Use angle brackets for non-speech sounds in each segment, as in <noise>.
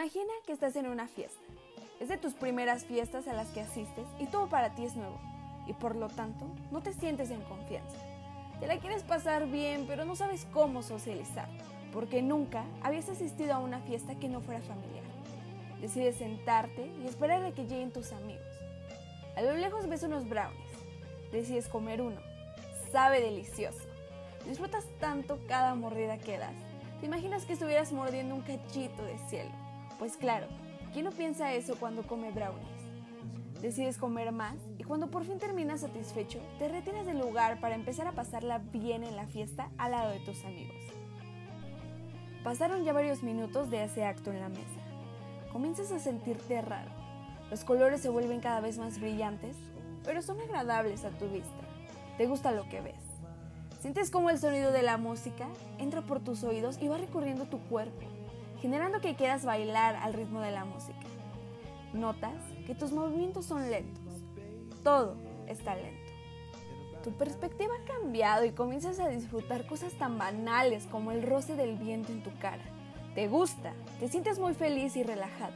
Imagina que estás en una fiesta. Es de tus primeras fiestas a las que asistes y todo para ti es nuevo. Y por lo tanto, no te sientes en confianza. Te la quieres pasar bien, pero no sabes cómo socializar, porque nunca habías asistido a una fiesta que no fuera familiar. Decides sentarte y esperar a que lleguen tus amigos. A lo lejos ves unos brownies. Decides comer uno. Sabe delicioso. Disfrutas tanto cada mordida que das. Te imaginas que estuvieras mordiendo un cachito de cielo. Pues claro, ¿quién no piensa eso cuando come brownies? Decides comer más y cuando por fin terminas satisfecho, te retiras del lugar para empezar a pasarla bien en la fiesta al lado de tus amigos. Pasaron ya varios minutos de ese acto en la mesa. Comienzas a sentirte raro. Los colores se vuelven cada vez más brillantes, pero son agradables a tu vista. Te gusta lo que ves. Sientes como el sonido de la música entra por tus oídos y va recorriendo tu cuerpo, generando que quieras bailar al ritmo de la música. Notas que tus movimientos son lentos. Todo está lento. Tu perspectiva ha cambiado y comienzas a disfrutar cosas tan banales como el roce del viento en tu cara. Te gusta, te sientes muy feliz y relajado,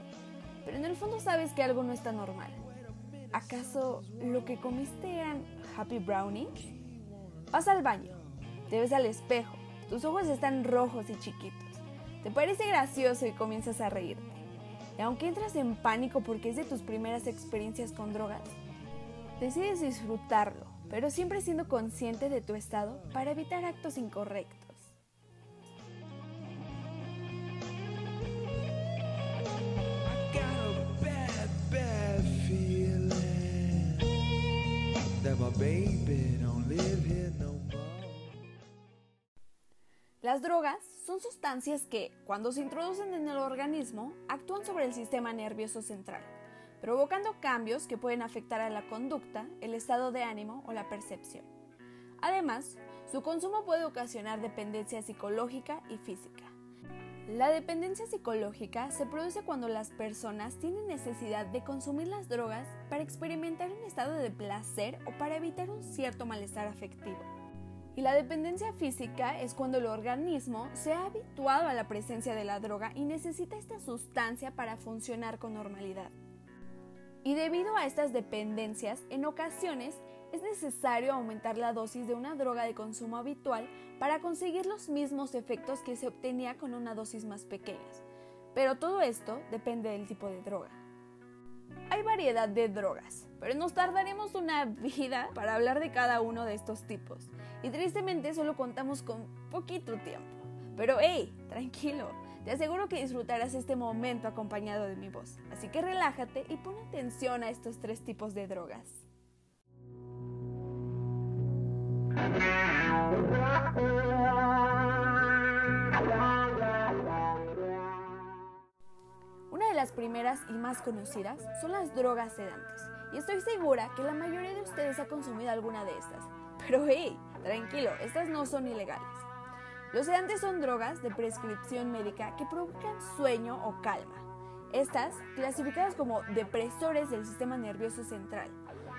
pero en el fondo sabes que algo no está normal. ¿Acaso lo que comiste eran happy brownies? Vas al baño, te ves al espejo, tus ojos están rojos y chiquitos. Te parece gracioso y comienzas a reírte. Y aunque entras en pánico porque es de tus primeras experiencias con drogas, decides disfrutarlo, pero siempre siendo consciente de tu estado para evitar actos incorrectos. Las drogas son sustancias que, cuando se introducen en el organismo, actúan sobre el sistema nervioso central, provocando cambios que pueden afectar a la conducta, el estado de ánimo o la percepción. Además, su consumo puede ocasionar dependencia psicológica y física. La dependencia psicológica se produce cuando las personas tienen necesidad de consumir las drogas para experimentar un estado de placer o para evitar un cierto malestar afectivo. Y la dependencia física es cuando el organismo se ha habituado a la presencia de la droga y necesita esta sustancia para funcionar con normalidad. Y debido a estas dependencias, en ocasiones es necesario aumentar la dosis de una droga de consumo habitual para conseguir los mismos efectos que se obtenía con una dosis más pequeña. Pero todo esto depende del tipo de droga. Hay variedad de drogas, pero nos tardaremos una vida para hablar de cada uno de estos tipos. Y tristemente solo contamos con poquito tiempo. Pero hey, tranquilo, te aseguro que disfrutarás este momento acompañado de mi voz. Así que relájate y pon atención a estos tres tipos de drogas. Una de las primeras y más conocidas son las drogas sedantes. Y estoy segura que la mayoría de ustedes ha consumido alguna de estas. Pero hey, tranquilo, estas no son ilegales. Los sedantes son drogas de prescripción médica que provocan sueño o calma. Estas, clasificadas como depresores del sistema nervioso central.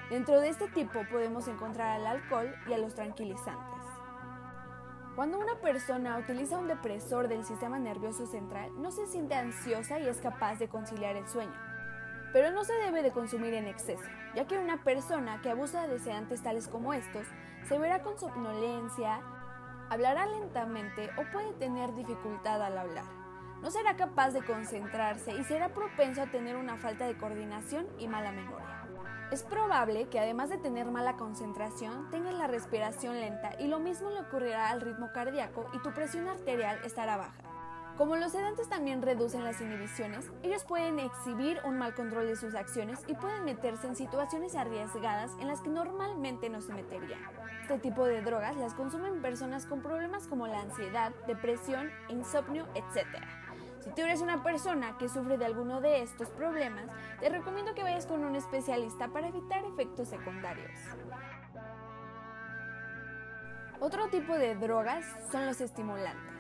Dentro de este tipo podemos encontrar al alcohol y a los tranquilizantes. Cuando una persona utiliza un depresor del sistema nervioso central, no se siente ansiosa y es capaz de conciliar el sueño. Pero no se debe de consumir en exceso, ya que una persona que abusa de sedantes tales como estos se verá con somnolencia, hablará lentamente o puede tener dificultad al hablar. No será capaz de concentrarse y será propenso a tener una falta de coordinación y mala memoria. Es probable que además de tener mala concentración, tengas la respiración lenta y lo mismo le ocurrirá al ritmo cardíaco y tu presión arterial estará baja. Como los sedantes también reducen las inhibiciones, ellos pueden exhibir un mal control de sus acciones y pueden meterse en situaciones arriesgadas en las que normalmente no se meterían. Este tipo de drogas las consumen personas con problemas como la ansiedad, depresión, insomnio, etc. Si tú eres una persona que sufre de alguno de estos problemas, te recomiendo que vayas con un especialista para evitar efectos secundarios. Otro tipo de drogas son los estimulantes.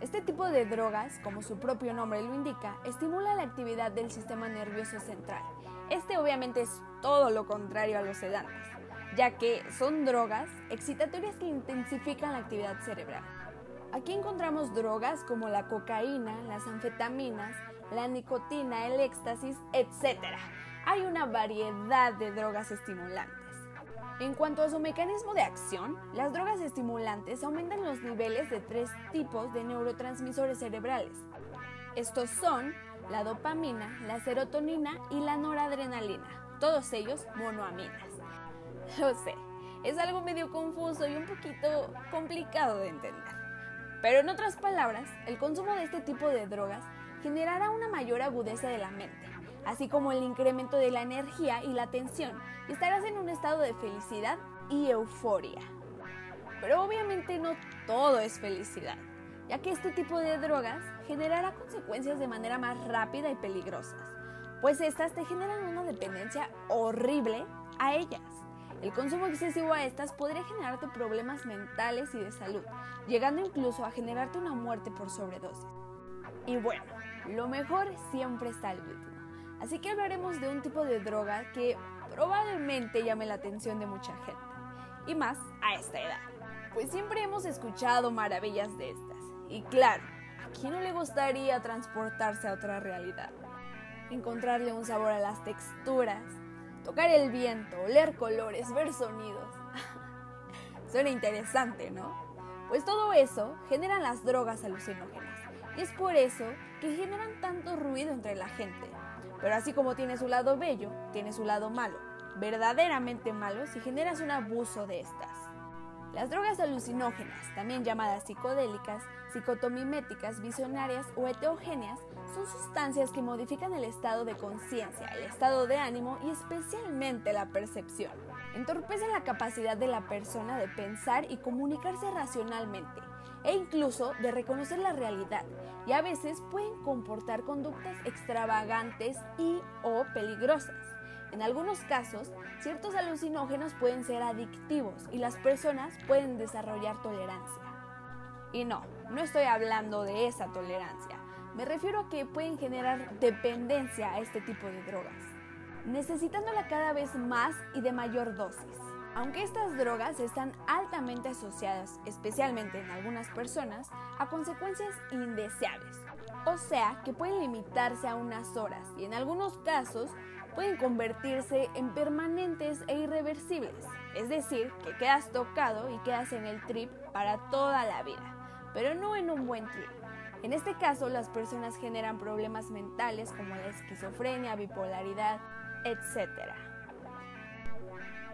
Este tipo de drogas, como su propio nombre lo indica, estimula la actividad del sistema nervioso central. Este obviamente es todo lo contrario a los sedantes, ya que son drogas excitatorias que intensifican la actividad cerebral. Aquí encontramos drogas como la cocaína, las anfetaminas, la nicotina, el éxtasis, etc. Hay una variedad de drogas estimulantes. En cuanto a su mecanismo de acción, las drogas estimulantes aumentan los niveles de tres tipos de neurotransmisores cerebrales. Estos son la dopamina, la serotonina y la noradrenalina, todos ellos monoaminas. Lo sé, es algo medio confuso y un poquito complicado de entender. Pero en otras palabras, el consumo de este tipo de drogas generará una mayor agudeza de la mente, así como el incremento de la energía y la tensión, estarás en un estado de felicidad y euforia. Pero obviamente no todo es felicidad, ya que este tipo de drogas generará consecuencias de manera más rápida y peligrosas, pues estas te generan una dependencia horrible a ellas. El consumo excesivo a estas podría generarte problemas mentales y de salud, llegando incluso a generarte una muerte por sobredosis. Y bueno, lo mejor siempre al último. Así que hablaremos de un tipo de droga que probablemente llame la atención de mucha gente, y más a esta edad. Pues siempre hemos escuchado maravillas de estas, y claro, ¿a quién no le gustaría transportarse a otra realidad? Encontrarle un sabor a las texturas, tocar el viento, oler colores, ver sonidos. <laughs> Suena interesante, ¿no? Pues todo eso generan las drogas alucinógenas. Y es por eso que generan tanto ruido entre la gente. Pero así como tiene su lado bello, tiene su lado malo. Verdaderamente malo si generas un abuso de estas. Las drogas alucinógenas, también llamadas psicodélicas, psicotomiméticas, visionarias o heterogéneas, son sustancias que modifican el estado de conciencia, el estado de ánimo y especialmente la percepción. Entorpecen la capacidad de la persona de pensar y comunicarse racionalmente e incluso de reconocer la realidad y a veces pueden comportar conductas extravagantes y o peligrosas. En algunos casos, ciertos alucinógenos pueden ser adictivos y las personas pueden desarrollar tolerancia. Y no, no estoy hablando de esa tolerancia. Me refiero a que pueden generar dependencia a este tipo de drogas, necesitándola cada vez más y de mayor dosis. Aunque estas drogas están altamente asociadas, especialmente en algunas personas, a consecuencias indeseables, o sea, que pueden limitarse a unas horas y en algunos casos pueden convertirse en permanentes e irreversibles, es decir, que quedas tocado y quedas en el trip para toda la vida, pero no en un buen trip. En este caso, las personas generan problemas mentales como la esquizofrenia, bipolaridad, etc.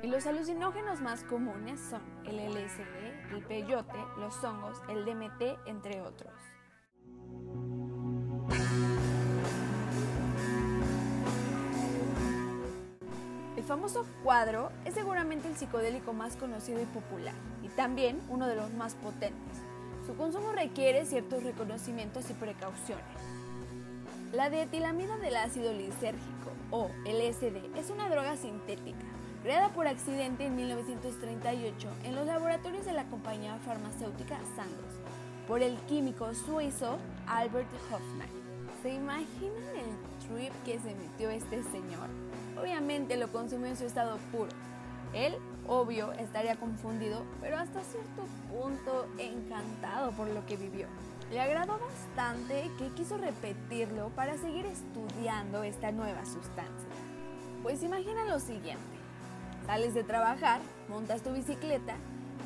Y los alucinógenos más comunes son el LSD, el peyote, los hongos, el DMT, entre otros. El famoso cuadro es seguramente el psicodélico más conocido y popular, y también uno de los más potentes. Su consumo requiere ciertos reconocimientos y precauciones. La dietilamida del ácido lisérgico, o LSD, es una droga sintética, creada por accidente en 1938 en los laboratorios de la compañía farmacéutica Sandoz, por el químico suizo Albert Hoffman. ¿Se imaginan el trip que se metió este señor? Obviamente lo consumió en su estado puro. Él, obvio, estaría confundido, pero hasta cierto punto encantado por lo que vivió. Le agradó bastante que quiso repetirlo para seguir estudiando esta nueva sustancia. Pues imagina lo siguiente. Sales de trabajar, montas tu bicicleta,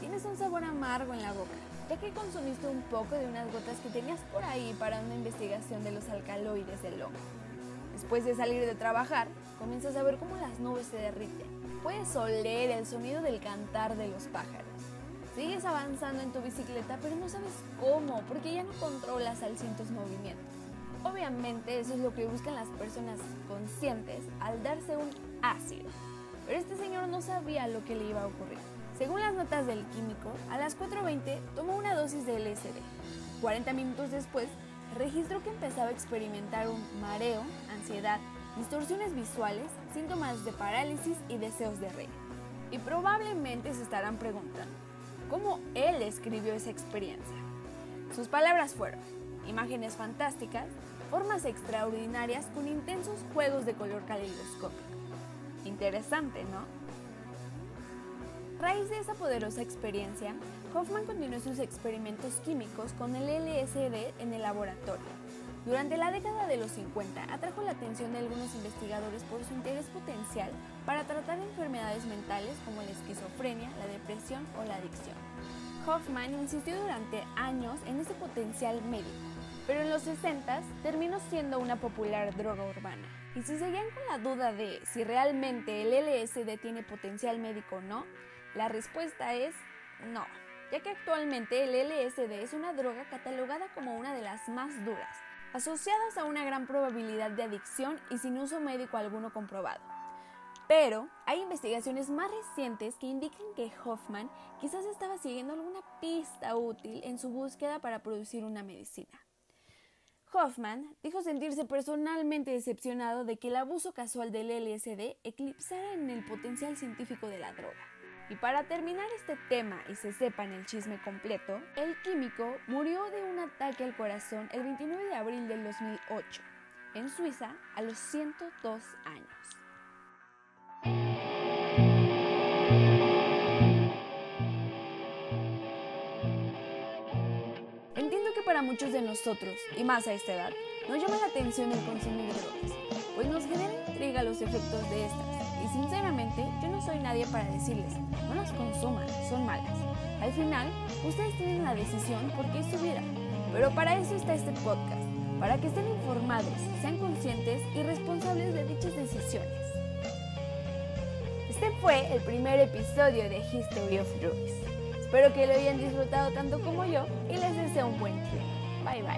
tienes un sabor amargo en la boca, ya que consumiste un poco de unas gotas que tenías por ahí para una investigación de los alcaloides del hongo. Después de salir de trabajar, comienzas a ver cómo las nubes se derriten. Puedes oler el sonido del cantar de los pájaros. Sigues avanzando en tu bicicleta, pero no sabes cómo, porque ya no controlas al cien tus movimientos. Obviamente eso es lo que buscan las personas conscientes al darse un ácido. Pero este señor no sabía lo que le iba a ocurrir. Según las notas del químico, a las 4.20 tomó una dosis de LSD. 40 minutos después, registró que empezaba a experimentar un mareo, ansiedad, distorsiones visuales, síntomas de parálisis y deseos de reír. Y probablemente se estarán preguntando, ¿cómo él escribió esa experiencia? Sus palabras fueron, imágenes fantásticas, formas extraordinarias con intensos juegos de color caleidoscópico. Interesante, ¿no? A raíz de esa poderosa experiencia, Hoffman continuó sus experimentos químicos con el LSD en el laboratorio. Durante la década de los 50 atrajo la atención de algunos investigadores por su interés potencial para tratar enfermedades mentales como la esquizofrenia, la depresión o la adicción. Hoffman insistió durante años en ese potencial médico, pero en los 60 terminó siendo una popular droga urbana. Y si seguían con la duda de si realmente el LSD tiene potencial médico o no, la respuesta es no, ya que actualmente el LSD es una droga catalogada como una de las más duras, asociadas a una gran probabilidad de adicción y sin uso médico alguno comprobado. Pero hay investigaciones más recientes que indican que Hoffman quizás estaba siguiendo alguna pista útil en su búsqueda para producir una medicina. Hoffman dijo sentirse personalmente decepcionado de que el abuso casual del LSD eclipsara en el potencial científico de la droga. Y para terminar este tema y se sepan el chisme completo, el químico murió de un ataque al corazón el 29 de abril del 2008, en Suiza, a los 102 años. Muchos de nosotros, y más a esta edad, nos llama la atención el consumo de drogas, pues nos genera intriga los efectos de estas. Y sinceramente, yo no soy nadie para decirles, no las consuman, son malas. Al final, ustedes tienen la decisión porque es su vida. Pero para eso está este podcast, para que estén informados, sean conscientes y responsables de dichas decisiones. Este fue el primer episodio de History of Drugs. Espero que lo hayan disfrutado tanto como yo y les deseo un buen バイバイ。